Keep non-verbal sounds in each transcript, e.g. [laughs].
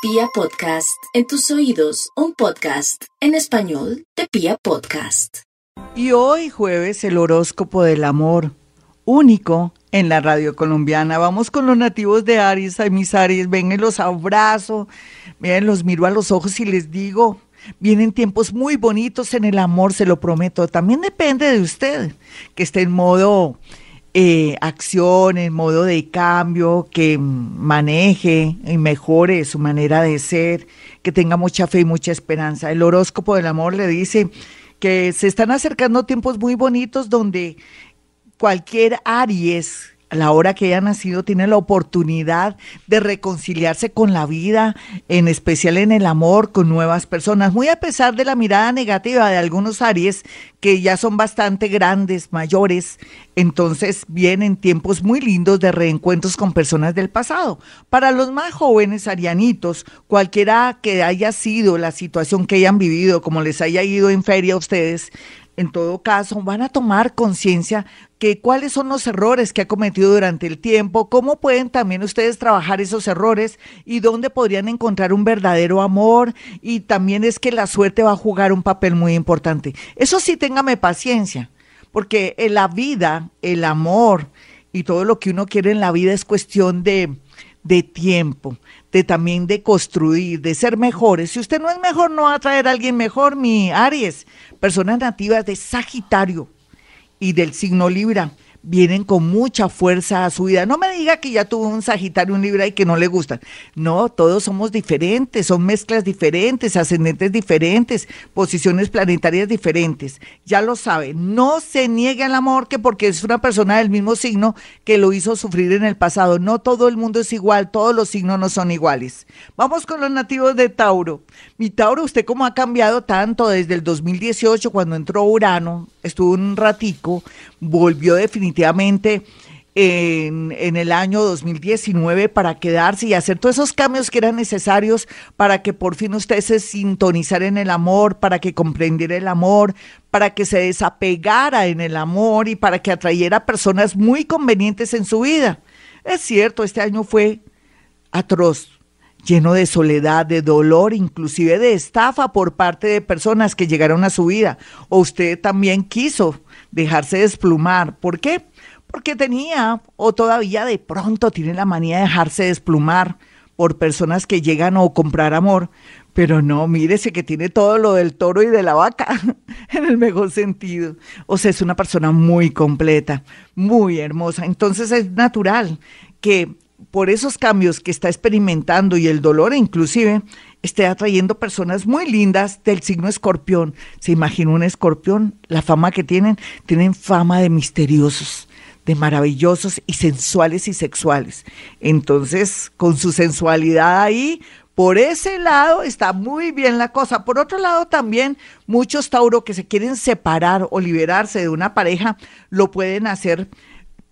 Pia Podcast, en tus oídos, un podcast en español de Pia Podcast. Y hoy jueves el horóscopo del amor, único en la radio colombiana. Vamos con los nativos de Aries, ay mis Aries, ven los abrazo, miren, los miro a los ojos y les digo, Vienen tiempos muy bonitos en el amor, se lo prometo. También depende de usted, que esté en modo eh, acción, en modo de cambio, que maneje y mejore su manera de ser, que tenga mucha fe y mucha esperanza. El horóscopo del amor le dice que se están acercando tiempos muy bonitos donde cualquier Aries la hora que haya nacido tiene la oportunidad de reconciliarse con la vida, en especial en el amor con nuevas personas, muy a pesar de la mirada negativa de algunos Aries que ya son bastante grandes, mayores, entonces vienen tiempos muy lindos de reencuentros con personas del pasado. Para los más jóvenes arianitos, cualquiera que haya sido la situación que hayan vivido, como les haya ido en feria a ustedes, en todo caso, van a tomar conciencia que cuáles son los errores que ha cometido durante el tiempo, cómo pueden también ustedes trabajar esos errores y dónde podrían encontrar un verdadero amor y también es que la suerte va a jugar un papel muy importante. Eso sí, téngame paciencia, porque en la vida, el amor y todo lo que uno quiere en la vida es cuestión de, de tiempo, de también de construir, de ser mejores. Si usted no es mejor, no va a traer a alguien mejor, mi Aries. Personas nativas de Sagitario y del signo Libra vienen con mucha fuerza a su vida. No me diga que ya tuvo un Sagitario, un Libra y que no le gustan. No, todos somos diferentes, son mezclas diferentes, ascendentes diferentes, posiciones planetarias diferentes. Ya lo sabe, no se niegue al amor que porque es una persona del mismo signo que lo hizo sufrir en el pasado. No todo el mundo es igual, todos los signos no son iguales. Vamos con los nativos de Tauro. Mi Tauro, ¿usted cómo ha cambiado tanto desde el 2018 cuando entró Urano? Estuvo un ratico, volvió definitivamente en, en, el año 2019 para quedarse y hacer todos esos cambios que eran necesarios para que por fin usted se sintonizara en el amor, para que comprendiera el amor, para que se desapegara en el amor y para que atrayera personas muy convenientes en su vida. Es cierto, este año fue atroz, lleno de soledad, de dolor, inclusive de estafa por parte de personas que llegaron a su vida. O usted también quiso dejarse desplumar. ¿Por qué? Porque tenía o todavía de pronto tiene la manía de dejarse desplumar por personas que llegan o comprar amor. Pero no, mírese que tiene todo lo del toro y de la vaca, [laughs] en el mejor sentido. O sea, es una persona muy completa, muy hermosa. Entonces es natural que por esos cambios que está experimentando y el dolor inclusive, esté atrayendo personas muy lindas del signo escorpión. ¿Se imagina un escorpión? La fama que tienen, tienen fama de misteriosos, de maravillosos y sensuales y sexuales. Entonces, con su sensualidad ahí, por ese lado está muy bien la cosa. Por otro lado, también muchos Tauro que se quieren separar o liberarse de una pareja lo pueden hacer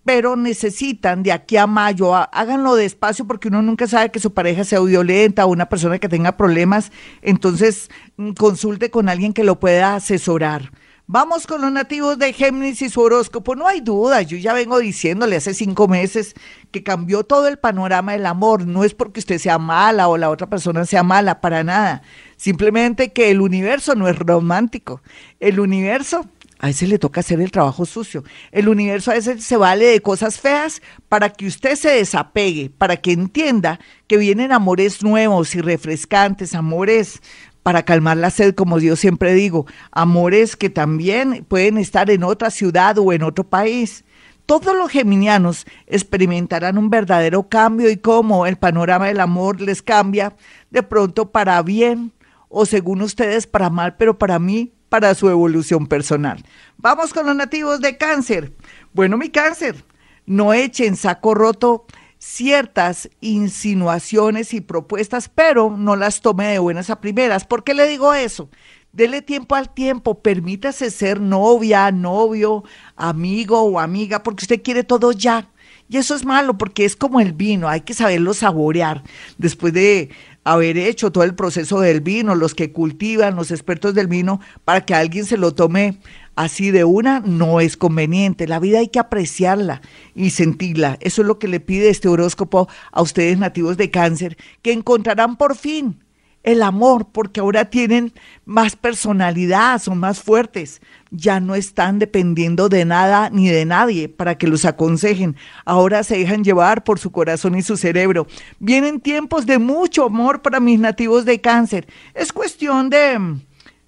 pero necesitan de aquí a mayo, háganlo despacio porque uno nunca sabe que su pareja sea violenta o una persona que tenga problemas, entonces mm, consulte con alguien que lo pueda asesorar. Vamos con los nativos de Géminis y su horóscopo. No hay duda, yo ya vengo diciéndole hace cinco meses que cambió todo el panorama del amor. No es porque usted sea mala o la otra persona sea mala, para nada. Simplemente que el universo no es romántico. El universo a veces le toca hacer el trabajo sucio. El universo a veces se vale de cosas feas para que usted se desapegue, para que entienda que vienen amores nuevos y refrescantes, amores para calmar la sed, como yo siempre digo, amores que también pueden estar en otra ciudad o en otro país. Todos los geminianos experimentarán un verdadero cambio y cómo el panorama del amor les cambia de pronto para bien o según ustedes para mal, pero para mí para su evolución personal. Vamos con los nativos de cáncer. Bueno, mi cáncer, no echen saco roto ciertas insinuaciones y propuestas, pero no las tome de buenas a primeras. ¿Por qué le digo eso? Dele tiempo al tiempo, permítase ser novia, novio, amigo o amiga, porque usted quiere todo ya Y eso es malo porque es como el vino, hay que saberlo saborear. Después de haber hecho todo el proceso del vino, los que cultivan, los expertos del vino, para que alguien se lo tome así de una, no es conveniente. La vida hay que apreciarla y sentirla. Eso es lo que le pide este horóscopo a ustedes nativos de cáncer, que encontrarán por fin el amor, porque ahora tienen más personalidad, son más fuertes, ya no están dependiendo de nada ni de nadie para que los aconsejen, ahora se dejan llevar por su corazón y su cerebro. Vienen tiempos de mucho amor para mis nativos de cáncer. Es cuestión de,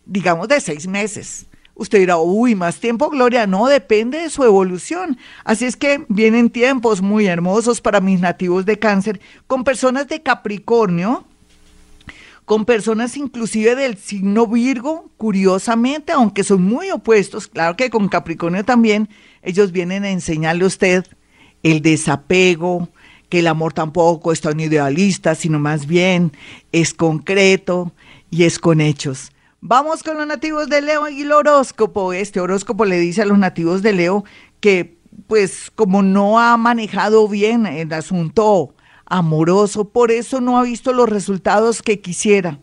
digamos, de seis meses. Usted dirá, uy, más tiempo, Gloria. No, depende de su evolución. Así es que vienen tiempos muy hermosos para mis nativos de cáncer con personas de Capricornio, con personas inclusive del signo Virgo, curiosamente, aunque son muy opuestos, claro que con Capricornio también, ellos vienen a enseñarle a usted el desapego, que el amor tampoco es tan idealista, sino más bien es concreto y es con hechos. Vamos con los nativos de Leo y el horóscopo. Este horóscopo le dice a los nativos de Leo que, pues, como no ha manejado bien el asunto amoroso, por eso no ha visto los resultados que quisiera.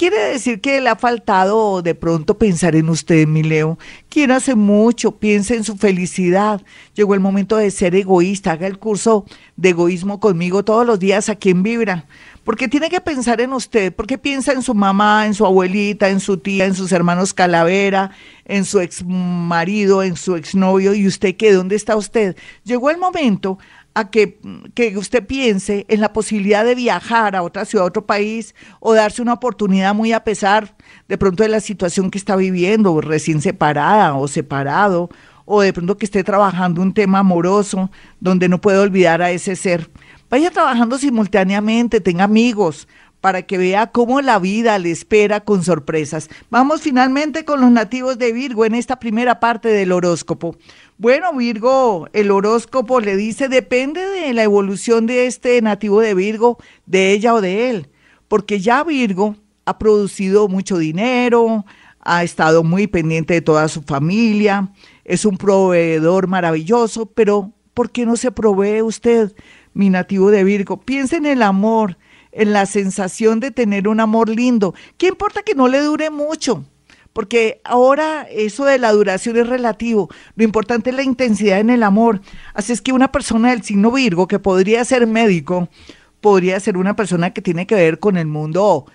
Quiere decir que le ha faltado de pronto pensar en usted, mi Leo. hace mucho, piense en su felicidad. Llegó el momento de ser egoísta. Haga el curso de egoísmo conmigo todos los días aquí en Vibra. Porque tiene que pensar en usted, porque piensa en su mamá, en su abuelita, en su tía, en sus hermanos Calavera, en su ex marido, en su exnovio, y usted qué, ¿dónde está usted? Llegó el momento a que, que, usted piense en la posibilidad de viajar a otra ciudad, a otro país, o darse una oportunidad muy a pesar de pronto de la situación que está viviendo, recién separada o separado, o de pronto que esté trabajando un tema amoroso donde no puede olvidar a ese ser. Vaya trabajando simultáneamente, tenga amigos, para que vea cómo la vida le espera con sorpresas. Vamos finalmente con los nativos de Virgo en esta primera parte del horóscopo. Bueno, Virgo, el horóscopo le dice, depende de la evolución de este nativo de Virgo, de ella o de él, porque ya Virgo ha producido mucho dinero, ha estado muy pendiente de toda su familia, es un proveedor maravilloso, pero ¿por qué no se provee usted, mi nativo de Virgo? Piensa en el amor, en la sensación de tener un amor lindo. ¿Qué importa que no le dure mucho? porque ahora eso de la duración es relativo, lo importante es la intensidad en el amor. Así es que una persona del signo Virgo que podría ser médico, podría ser una persona que tiene que ver con el mundo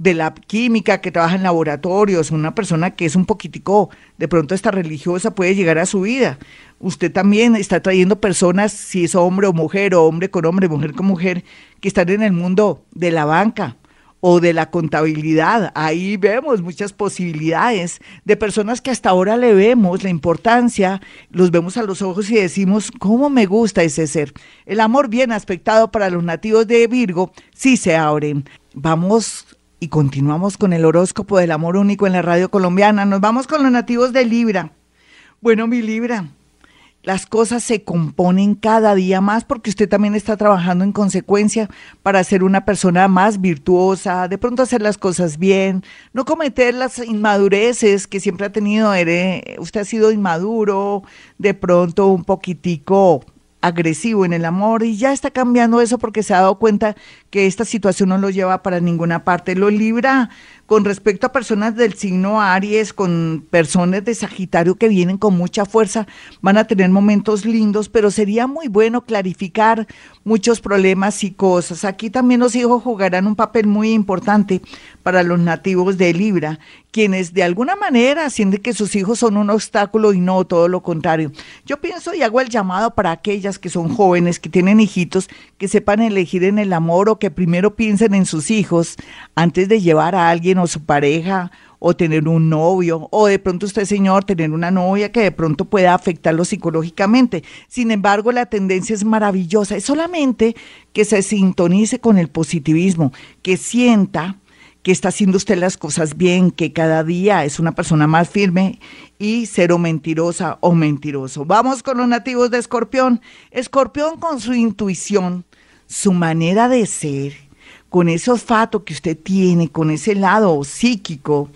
de la química, que trabaja en laboratorios, una persona que es un poquitico, de pronto esta religiosa puede llegar a su vida. Usted también está trayendo personas, si es hombre o mujer, o hombre con hombre, mujer con mujer, que están en el mundo de la banca, o de la contabilidad. Ahí vemos muchas posibilidades de personas que hasta ahora le vemos la importancia, los vemos a los ojos y decimos, ¿cómo me gusta ese ser? El amor bien aspectado para los nativos de Virgo sí se abren. Vamos y continuamos con el horóscopo del amor único en la radio colombiana. Nos vamos con los nativos de Libra. Bueno, mi Libra, las cosas se componen cada día más porque usted también está trabajando en consecuencia para ser una persona más virtuosa, de pronto hacer las cosas bien, no cometer las inmadureces que siempre ha tenido, usted ha sido inmaduro, de pronto un poquitico agresivo en el amor y ya está cambiando eso porque se ha dado cuenta que esta situación no lo lleva para ninguna parte. Lo libra con respecto a personas del signo Aries, con personas de Sagitario que vienen con mucha fuerza, van a tener momentos lindos, pero sería muy bueno clarificar muchos problemas y cosas. Aquí también los hijos jugarán un papel muy importante para los nativos de Libra, quienes de alguna manera sienten que sus hijos son un obstáculo y no todo lo contrario. Yo pienso y hago el llamado para aquellas que son jóvenes, que tienen hijitos, que sepan elegir en el amor o que primero piensen en sus hijos antes de llevar a alguien o su pareja o tener un novio, o de pronto usted, señor, tener una novia que de pronto pueda afectarlo psicológicamente. Sin embargo, la tendencia es maravillosa, es solamente que se sintonice con el positivismo, que sienta que está haciendo usted las cosas bien, que cada día es una persona más firme y cero mentirosa o mentiroso. Vamos con los nativos de Escorpión. Escorpión con su intuición, su manera de ser, con ese olfato que usted tiene, con ese lado psíquico,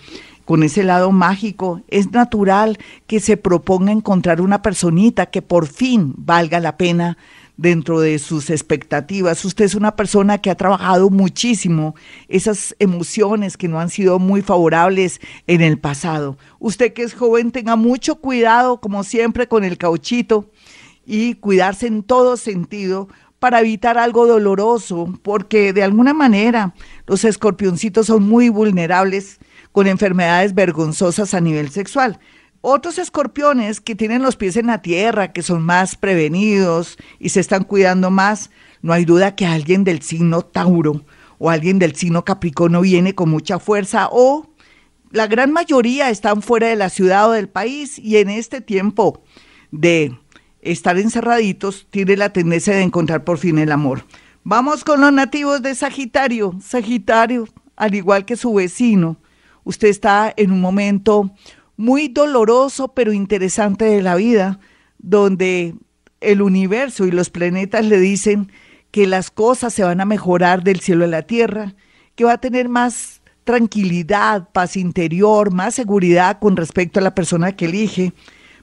con ese lado mágico, es natural que se proponga encontrar una personita que por fin valga la pena dentro de sus expectativas. Usted es una persona que ha trabajado muchísimo esas emociones que no han sido muy favorables en el pasado. Usted que es joven, tenga mucho cuidado, como siempre, con el cauchito y cuidarse en todo sentido para evitar algo doloroso, porque de alguna manera los escorpioncitos son muy vulnerables con enfermedades vergonzosas a nivel sexual. Otros escorpiones que tienen los pies en la tierra, que son más prevenidos y se están cuidando más, no hay duda que alguien del signo Tauro o alguien del signo Capricornio viene con mucha fuerza o la gran mayoría están fuera de la ciudad o del país y en este tiempo de estar encerraditos tiene la tendencia de encontrar por fin el amor. Vamos con los nativos de Sagitario. Sagitario, al igual que su vecino, usted está en un momento muy doloroso pero interesante de la vida, donde el universo y los planetas le dicen que las cosas se van a mejorar del cielo a la tierra, que va a tener más tranquilidad, paz interior, más seguridad con respecto a la persona que elige.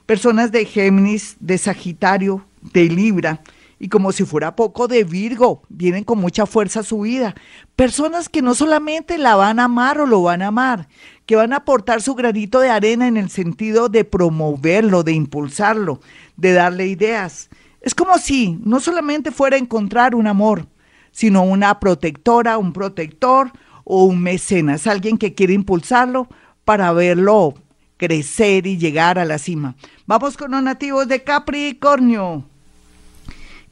Personas de Géminis, de Sagitario, de Libra, y como si fuera poco de Virgo, vienen con mucha fuerza a su vida. Personas que no solamente la van a amar o lo van a amar, que van a aportar su granito de arena en el sentido de promoverlo, de impulsarlo, de darle ideas. Es como si no solamente fuera encontrar un amor, sino una protectora, un protector o un mecenas, alguien que quiere impulsarlo para verlo crecer y llegar a la cima. Vamos con los nativos de Capricornio.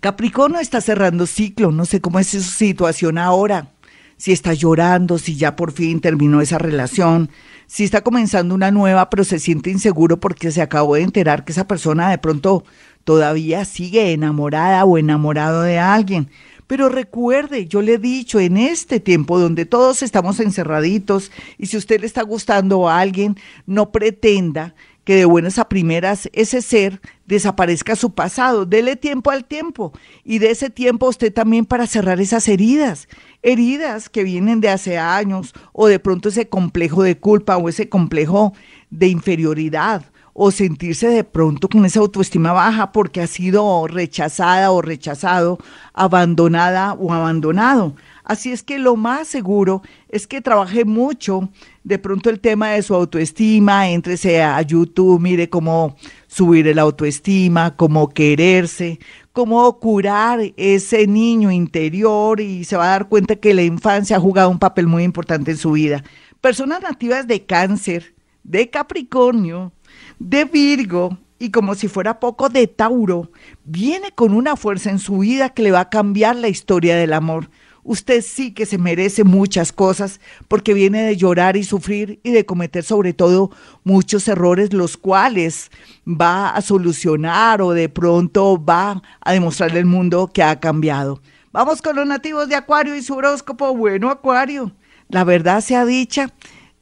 Capricornio está cerrando ciclo, no sé cómo es su situación ahora, si está llorando, si ya por fin terminó esa relación, si está comenzando una nueva, pero se siente inseguro porque se acabó de enterar que esa persona de pronto todavía sigue enamorada o enamorado de alguien. Pero recuerde, yo le he dicho, en este tiempo donde todos estamos encerraditos y si usted le está gustando a alguien, no pretenda que de buenas a primeras ese ser desaparezca su pasado. Dele tiempo al tiempo y de ese tiempo usted también para cerrar esas heridas, heridas que vienen de hace años o de pronto ese complejo de culpa o ese complejo de inferioridad o sentirse de pronto con esa autoestima baja porque ha sido rechazada o rechazado, abandonada o abandonado. Así es que lo más seguro es que trabaje mucho de pronto el tema de su autoestima, entrese a YouTube, mire cómo subir la autoestima, cómo quererse, cómo curar ese niño interior y se va a dar cuenta que la infancia ha jugado un papel muy importante en su vida. Personas nativas de cáncer, de Capricornio, de Virgo y como si fuera poco de Tauro, viene con una fuerza en su vida que le va a cambiar la historia del amor usted sí que se merece muchas cosas porque viene de llorar y sufrir y de cometer sobre todo muchos errores los cuales va a solucionar o de pronto va a demostrarle al mundo que ha cambiado. Vamos con los nativos de Acuario y su horóscopo. Bueno, Acuario, la verdad sea dicha,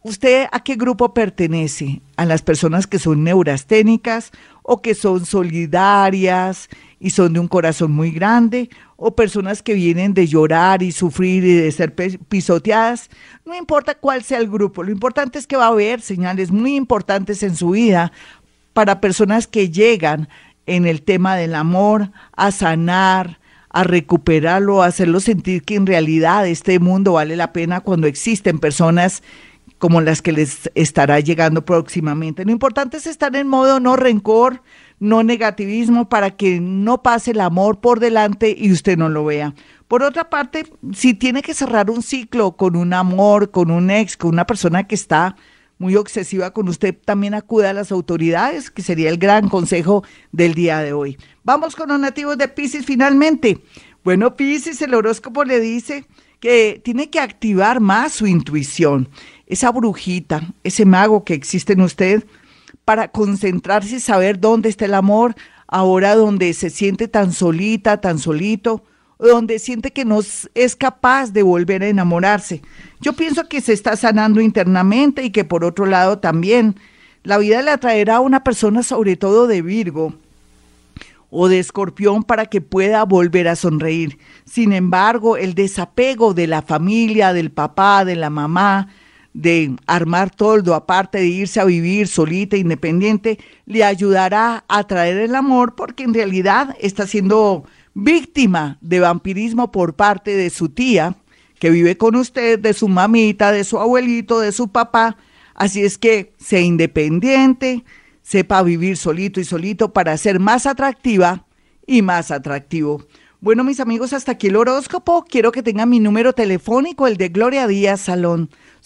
¿usted a qué grupo pertenece? ¿A las personas que son neurasténicas o que son solidarias y son de un corazón muy grande o personas que vienen de llorar y sufrir y de ser pisoteadas, no importa cuál sea el grupo, lo importante es que va a haber señales muy importantes en su vida para personas que llegan en el tema del amor a sanar, a recuperarlo, a hacerlo sentir que en realidad este mundo vale la pena cuando existen personas como las que les estará llegando próximamente. Lo importante es estar en modo no rencor, no negativismo para que no pase el amor por delante y usted no lo vea. Por otra parte, si tiene que cerrar un ciclo con un amor, con un ex, con una persona que está muy obsesiva con usted, también acude a las autoridades, que sería el gran consejo del día de hoy. Vamos con los nativos de Pisces finalmente. Bueno, Pisces, el horóscopo le dice que tiene que activar más su intuición, esa brujita, ese mago que existe en usted, para concentrarse y saber dónde está el amor, ahora donde se siente tan solita, tan solito, donde siente que no es capaz de volver a enamorarse. Yo pienso que se está sanando internamente y que por otro lado también la vida le atraerá a una persona sobre todo de Virgo o de escorpión para que pueda volver a sonreír. Sin embargo, el desapego de la familia, del papá, de la mamá, de armar toldo, aparte de irse a vivir solita, independiente, le ayudará a traer el amor porque en realidad está siendo víctima de vampirismo por parte de su tía, que vive con usted, de su mamita, de su abuelito, de su papá. Así es que sea independiente, sepa vivir solito y solito para ser más atractiva y más atractivo. Bueno, mis amigos, hasta aquí el horóscopo. Quiero que tengan mi número telefónico, el de Gloria Díaz Salón.